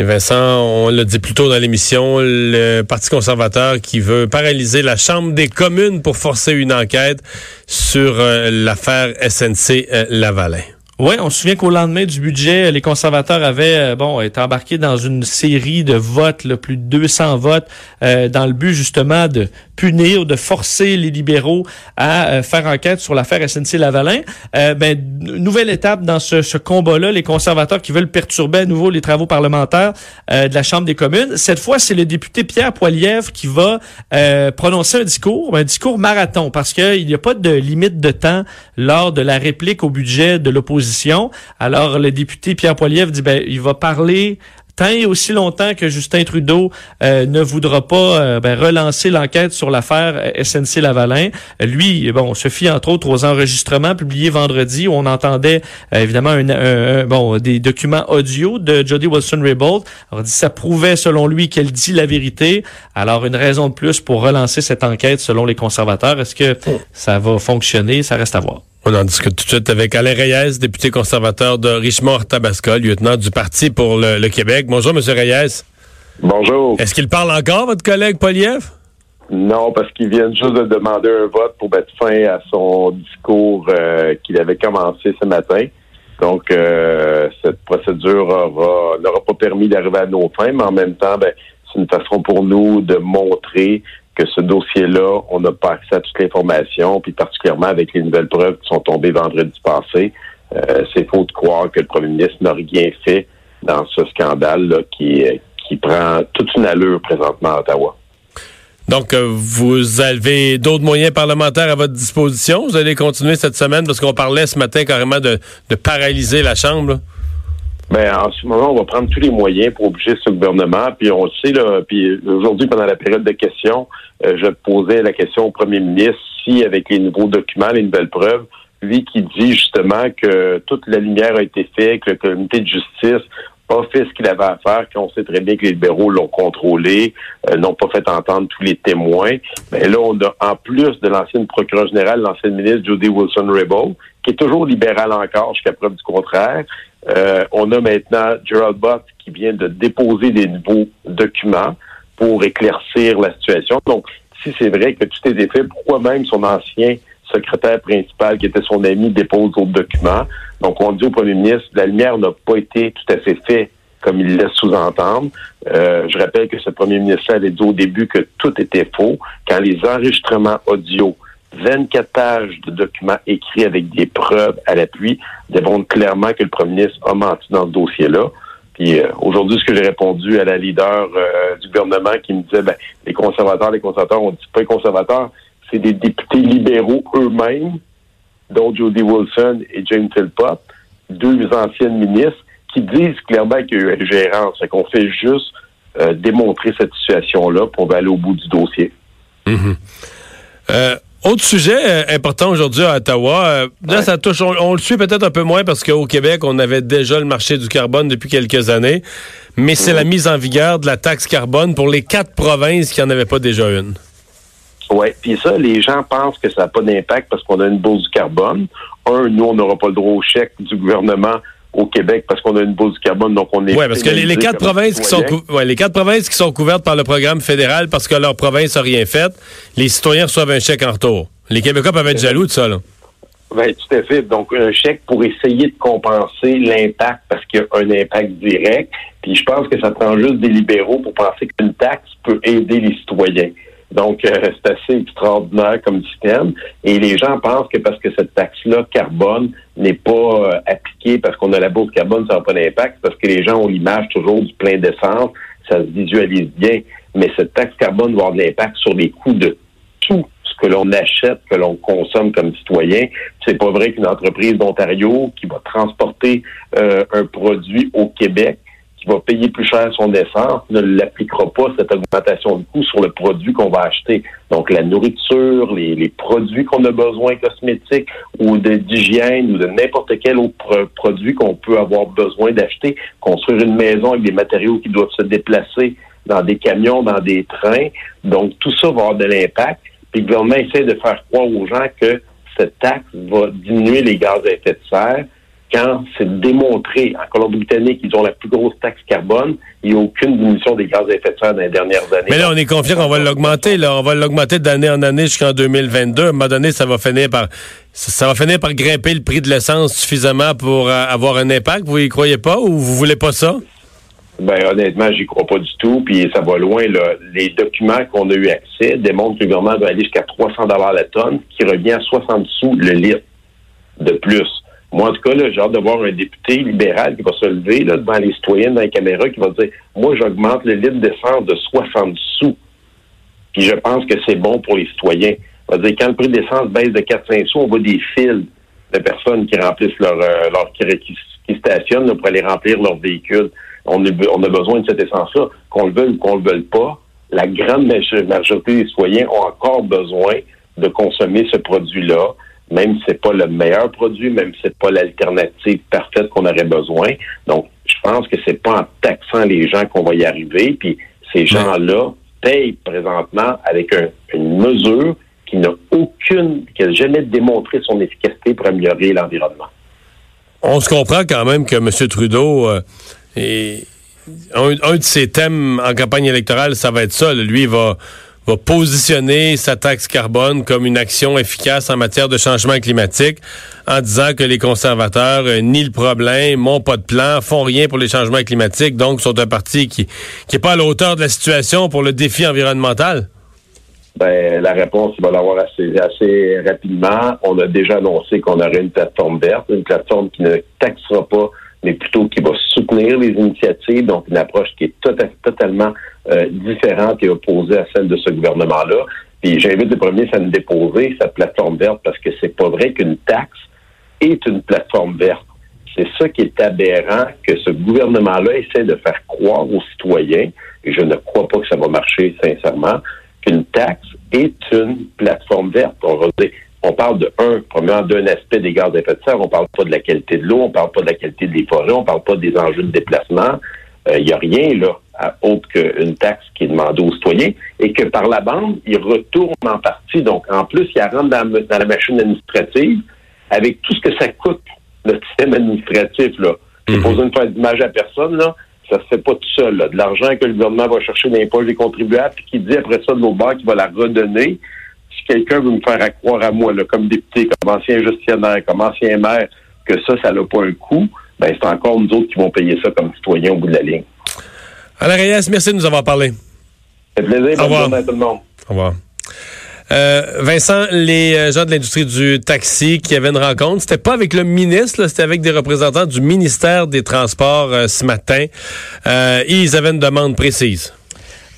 Et Vincent, on l'a dit plus tôt dans l'émission, le Parti conservateur qui veut paralyser la Chambre des communes pour forcer une enquête sur euh, l'affaire SNC euh, Lavalin. Oui, on se souvient qu'au lendemain du budget, les conservateurs avaient euh, bon été embarqués dans une série de votes, le plus de 200 votes, dans le but justement de punir, de forcer les libéraux à euh, faire enquête sur l'affaire SNC Lavalin. ben, nouvelle étape dans ce, ce combat-là, les conservateurs qui veulent perturber à nouveau les travaux parlementaires de la Chambre des communes. Cette fois, c'est le député Pierre Poilievre qui va prononcer un discours, un discours marathon, parce qu'il n'y a pas de limite de temps lors de la réplique au budget de l'opposition alors, le député Pierre Poilievre dit, ben, il va parler tant et aussi longtemps que Justin Trudeau euh, ne voudra pas euh, ben, relancer l'enquête sur l'affaire SNC Lavalin. Lui, bon, se fie entre autres aux enregistrements publiés vendredi où on entendait euh, évidemment un, bon des documents audio de Jody Wilson-Raybould. Alors, dit, ça prouvait selon lui qu'elle dit la vérité. Alors, une raison de plus pour relancer cette enquête selon les conservateurs. Est-ce que oh. ça va fonctionner? Ça reste à voir. On en discute tout de suite avec Alain Reyes, député conservateur de Richemont-Tabasca, lieutenant du Parti pour le, Québec. Bonjour, M. Reyes. Bonjour. Est-ce qu'il parle encore, votre collègue Poliev? Non, parce qu'il vient juste de demander un vote pour mettre fin à son discours euh, qu'il avait commencé ce matin. Donc, euh, cette procédure n'aura pas permis d'arriver à nos fins, mais en même temps, ben, c'est une façon pour nous de montrer que ce dossier-là, on n'a pas accès à toute l'information, puis particulièrement avec les nouvelles preuves qui sont tombées vendredi passé, euh, c'est faux de croire que le premier ministre n'a rien fait dans ce scandale-là qui, qui prend toute une allure présentement à Ottawa. Donc, euh, vous avez d'autres moyens parlementaires à votre disposition? Vous allez continuer cette semaine parce qu'on parlait ce matin carrément de, de paralyser la Chambre. Ben, en ce moment, on va prendre tous les moyens pour obliger ce gouvernement. Puis on le sait, là, puis aujourd'hui, pendant la période de questions, euh, je posais la question au premier ministre si, avec les nouveaux documents, les nouvelles preuves, lui qui dit justement que toute la lumière a été faite, que le comité de justice pas fait ce qu'il avait à faire, qu'on sait très bien que les libéraux l'ont contrôlé, euh, n'ont pas fait entendre tous les témoins. Mais là, on a, en plus de l'ancienne procureure générale, l'ancienne ministre Judy Wilson-Raybould, qui est toujours libérale encore jusqu'à preuve du contraire, euh, on a maintenant Gerald Buck qui vient de déposer des nouveaux documents pour éclaircir la situation. Donc, si c'est vrai que tout est fait, pourquoi même son ancien secrétaire principal, qui était son ami, dépose d'autres documents? Donc, on dit au premier ministre, la lumière n'a pas été tout à fait faite comme il laisse sous-entendre. Euh, je rappelle que ce premier ministre avait dit au début que tout était faux. Quand les enregistrements audio 24 pages de documents écrits avec des preuves à l'appui démontrent clairement que le premier ministre a menti dans ce dossier-là. Puis euh, aujourd'hui, ce que j'ai répondu à la leader euh, du gouvernement qui me disait, ben, les conservateurs, les conservateurs, on dit pas les conservateurs, c'est des députés libéraux eux-mêmes, dont Jody Wilson et James Philpott, deux anciennes ministres, qui disent clairement qu'il y a eu une gérance. C'est qu'on fait juste euh, démontrer cette situation-là pour aller au bout du dossier. Mm-hmm. Autre sujet euh, important aujourd'hui à Ottawa, euh, là ça touche, on, le suit peut-être un peu moins parce qu'au Québec on avait déjà le marché du carbone depuis quelques années, mais c'est la mise en vigueur de la taxe carbone pour les quatre provinces qui n'en avaient pas déjà une. Oui, puis ça, les gens pensent que ça n'a pas d'impact parce qu'on a une bourse du carbone. Un, nous, on n'aura pas le droit au chèque du gouvernement au Québec parce qu'on a une bourse du carbone, donc on est. Oui, parce que les, quatre provinces qui sont les quatre provinces qui sont couvertes par le programme fédéral parce que leur province n'a rien fait, les citoyens reçoivent un chèque en retour. Les Québécois peuvent être jaloux de ça, là. Ben, tout à fait. Donc, un chèque pour essayer de compenser l'impact parce qu'il y a un impact direct. Puis je pense que ça prend juste des libéraux pour penser qu'une taxe peut aider les citoyens. Donc, euh, c'est assez extraordinaire comme système. Et les gens pensent que parce que cette taxe-là, carbone, n'est pas euh, appliquée parce qu'on a la bourse carbone, ça n'a pas d'impact, parce que les gens ont l'image toujours du plein d'essence, ça se visualise bien. Mais cette taxe carbone va avoir de l'impact sur les coûts de tout ce que l'on achète, que l'on consomme comme citoyen. C'est pas vrai qu'une entreprise d'Ontario qui va transporter euh, un produit au Québec va payer plus cher son essence ne l'appliquera pas cette augmentation de coût sur le produit qu'on va acheter. Donc la nourriture, les, produits qu'on a besoin cosmétiques ou d'hygiène ou de n'importe quel autre produit qu'on peut avoir besoin d'acheter, construire une maison avec des matériaux qui doivent se déplacer dans des camions, dans des trains. Donc tout ça va avoir de l'impact. Puis le gouvernement essaie de faire croire aux gens que cette taxe va diminuer les gaz à effet de serre quand c'est démontré en Colombie-Britannique qu'ils ont la plus grosse taxe carbone, il n'y a aucune diminution des gaz à effet de serre dans les dernières années. Mais là, on est confiant qu'on va l'augmenter. Là, on va l'augmenter d'année en année jusqu'en 2022. À un moment donné, ça va finir par ça va finir par grimper le prix de l'essence suffisamment pour euh, avoir un impact. Vous y croyez pas ou vous voulez pas ça? Ben honnêtement, j'y crois pas du tout. Puis ça va loin. Là. Les documents qu'on a eu accès démontrent que le gouvernement va aller jusqu'à 300 dollars la tonne, qui revient à 60 sous le litre de plus. Moi, en tout cas, j'ai hâte de voir un député libéral qui va se lever devant les citoyens, dans les caméras, qui va dire Moi, j'augmente le litre d'essence de 60 sous. Puis je pense que c'est bon pour les citoyens. On va dire, quand le prix d'essence baisse de 4-5 sous, on voit des fils de personnes qui remplissent leur, euh, qui, stationnent pour aller remplir leur véhicule. On on a besoin de cette essence-là. Qu'on le veuille ou qu'on le veuille pas, la grande majorité des citoyens ont encore besoin de consommer ce produit-là même si c'est pas le meilleur produit, même si c'est pas l'alternative parfaite qu'on aurait besoin. Donc, je pense que c'est pas en taxant les gens qu'on va y arriver. Puis ces gens-là payent présentement avec une mesure qui n'a aucune, qui n'a jamais démontré son efficacité pour améliorer l'environnement. On se comprend quand même que M. Trudeau euh, un, de ses thèmes en campagne électorale, ça va être ça. Lui, il va va positionner sa taxe carbone comme une action efficace en matière de changement climatique en disant que les conservateurs euh, nient le problème, n'ont pas de plan, font rien pour les changements climatiques, donc sont un parti qui qui est pas à la hauteur de la situation pour le défi environnemental? Ben, la réponse, il va l'avoir assez, assez rapidement. On a déjà annoncé qu'on aurait une plateforme verte, une plateforme qui ne taxera pas mais plutôt qui va soutenir les initiatives, donc une approche qui est tota-, totalement euh, différente et opposée à celle de ce gouvernement-là. Puis j'invite les premiers à nous déposer sa plateforme verte parce que c'est pas vrai qu'une taxe est une plateforme verte. C'est ça qui est aberrant que ce gouvernement-là essaie de faire croire aux citoyens, et je ne crois pas que ça va marcher sincèrement, qu'une taxe est une plateforme verte. On va dire, on parle de un, premièrement, d'un aspect des gaz à effet de serre. On parle pas de la qualité de l'eau, on parle pas de la qualité des forêts, on parle pas des enjeux de déplacement. Il euh, n'y a rien là autre qu'une taxe qui est demandée aux citoyens et que par la bande, il retourne en partie. Donc, en plus, il rentre dans, la machine administrative avec tout ce que ça coûte, le système administratif. Là. Mm -hmm. une fois d'image à personne, là, ça se fait pas tout seul. De l'argent que le gouvernement va chercher dans les poches des contribuables, puis qui dit après ça de l'autre banque qu'il va la redonner si quelqu'un veut me faire croire à moi, là, comme député, comme ancien gestionnaire, comme ancien maire, que ça, ça n'a pas un coût, ben c'est encore nous autres qui vont payer ça comme citoyens au bout de la ligne. Alain Reyes, merci de nous avoir parlé. C'est plaisir. Au revoir. à tout le monde. Au revoir. Euh, Vincent, les euh, gens de l'industrie du taxi qui avaient une rencontre, c'était pas avec le ministre, c'était avec des représentants du ministère des Transports euh, ce matin. ils avaient une demande précise.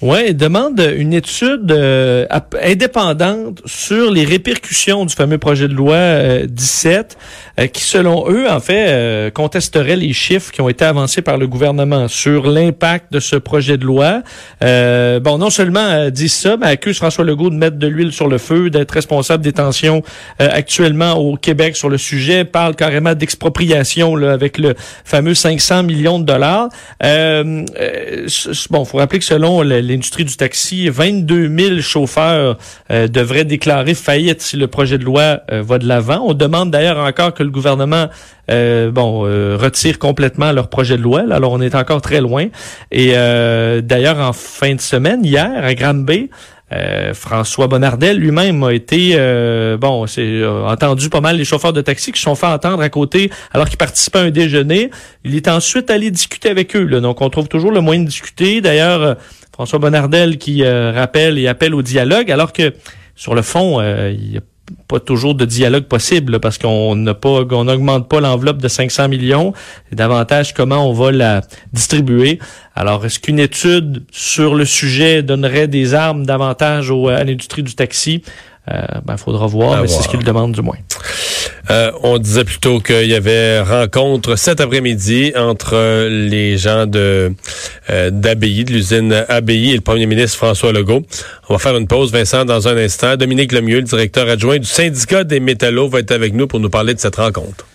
Oui, demande une étude euh, indépendante sur les répercussions du fameux projet de loi 17, euh, euh, qui, selon eux, en fait, contesterait les chiffres qui ont été avancés par le gouvernement sur l'impact de ce projet de loi. bon, non seulement dit ça, mais accuse François Legault de mettre de l'huile sur le feu, d'être responsable des tensions actuellement au Québec sur le sujet, parle carrément d'expropriation avec le fameux 500 millions de dollars. bon, faut rappeler que selon le l'industrie du taxi, 22 000 chauffeurs euh, devraient déclarer faillite si le projet de loi euh, va de l'avant. On demande d'ailleurs encore que le gouvernement euh, bon retire complètement leur projet de loi. Alors on est encore très loin. Et d'ailleurs en fin de semaine, hier à Granby, euh, François Bonnardel lui-même a été euh, bon, c'est entendu pas mal les chauffeurs de taxi qui se sont fait entendre à côté alors qu'ils participaient à un déjeuner. Il est ensuite allé discuter avec eux. Là. Donc on trouve toujours le moyen de discuter. D'ailleurs, euh, François Bonnardel qui rappelle et appelle au dialogue, alors que sur le fond, il y a pas toujours de dialogue possible parce qu'on n'a pas on n'augmente pas l'enveloppe de 500 millions et davantage comment on va la distribuer. Alors est-ce qu'une étude sur le sujet donnerait des armes davantage à l'industrie du taxi? Euh, ben faudra voir, mais c'est ce qu'il demande du moins. Euh, on disait plutôt qu'il y avait rencontre cet après-midi entre les gens de euh, de l'usine Abbaye et le premier ministre François Legault. On va faire une pause, Vincent, dans un instant. Dominique Lemieux, le directeur adjoint du syndicat des métallos, va être avec nous pour nous parler de cette rencontre.